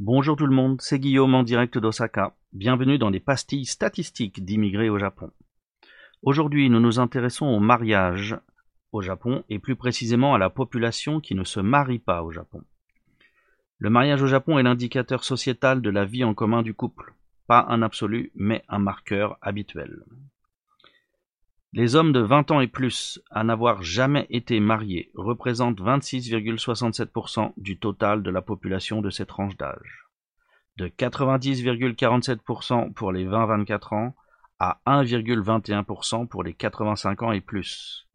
Bonjour tout le monde, c'est Guillaume en direct d'Osaka. Bienvenue dans les pastilles statistiques d'immigrés au Japon. Aujourd'hui, nous nous intéressons au mariage au Japon et plus précisément à la population qui ne se marie pas au Japon. Le mariage au Japon est l'indicateur sociétal de la vie en commun du couple, pas un absolu, mais un marqueur habituel. Les hommes de 20 ans et plus à n'avoir jamais été mariés représentent 26,67% du total de la population de ces tranches d'âge. De 90,47% pour les 20-24 ans à 1,21% pour les 85 ans et plus.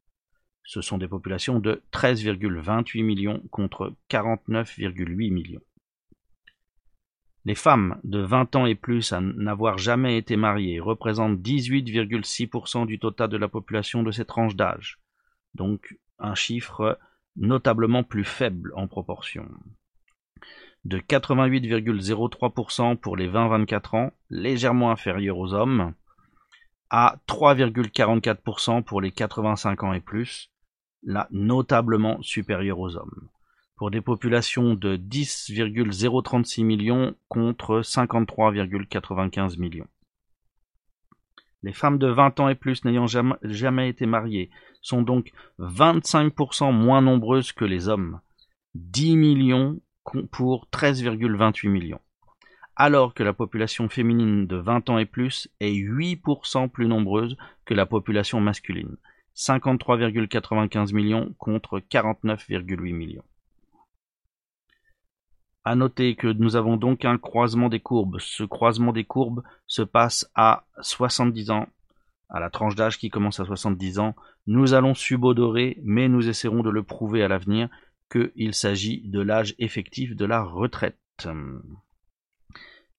Ce sont des populations de 13,28 millions contre 49,8 millions. Les femmes de 20 ans et plus à n'avoir jamais été mariées représentent 18,6% du total de la population de ces tranches d'âge, donc un chiffre notablement plus faible en proportion. De 88,03% pour les 20-24 ans, légèrement inférieur aux hommes, à 3,44% pour les 85 ans et plus, là notablement supérieur aux hommes pour des populations de 10,036 millions contre 53,95 millions. Les femmes de 20 ans et plus n'ayant jamais, été mariées sont donc 25% moins nombreuses que les hommes, 10 millions pour 13,28 millions, alors que la population féminine de 20 ans et plus est 8% plus nombreuse que la population masculine, 53,95 millions contre 49,8 millions. À noter que nous avons donc un croisement des courbes. Ce croisement des courbes se passe à 70 ans, à la tranche d'âge qui commence à 70 ans. Nous allons subodorer, mais nous essaierons de le prouver à l'avenir qu'il s'agit de l'âge effectif de la retraite.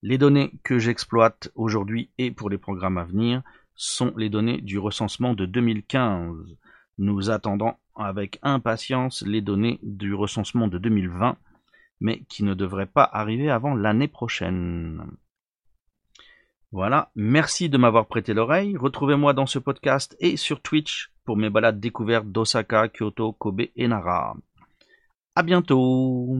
Les données que j'exploite aujourd'hui et pour les programmes à venir sont les données du recensement de 2015. Nous attendons avec impatience les données du recensement de 2020 mais qui ne devrait pas arriver avant l'année prochaine. Voilà, merci de m'avoir prêté l'oreille. Retrouvez-moi dans ce podcast et sur Twitch pour mes balades découvertes d'Osaka, Kyoto, Kobe et Nara. À bientôt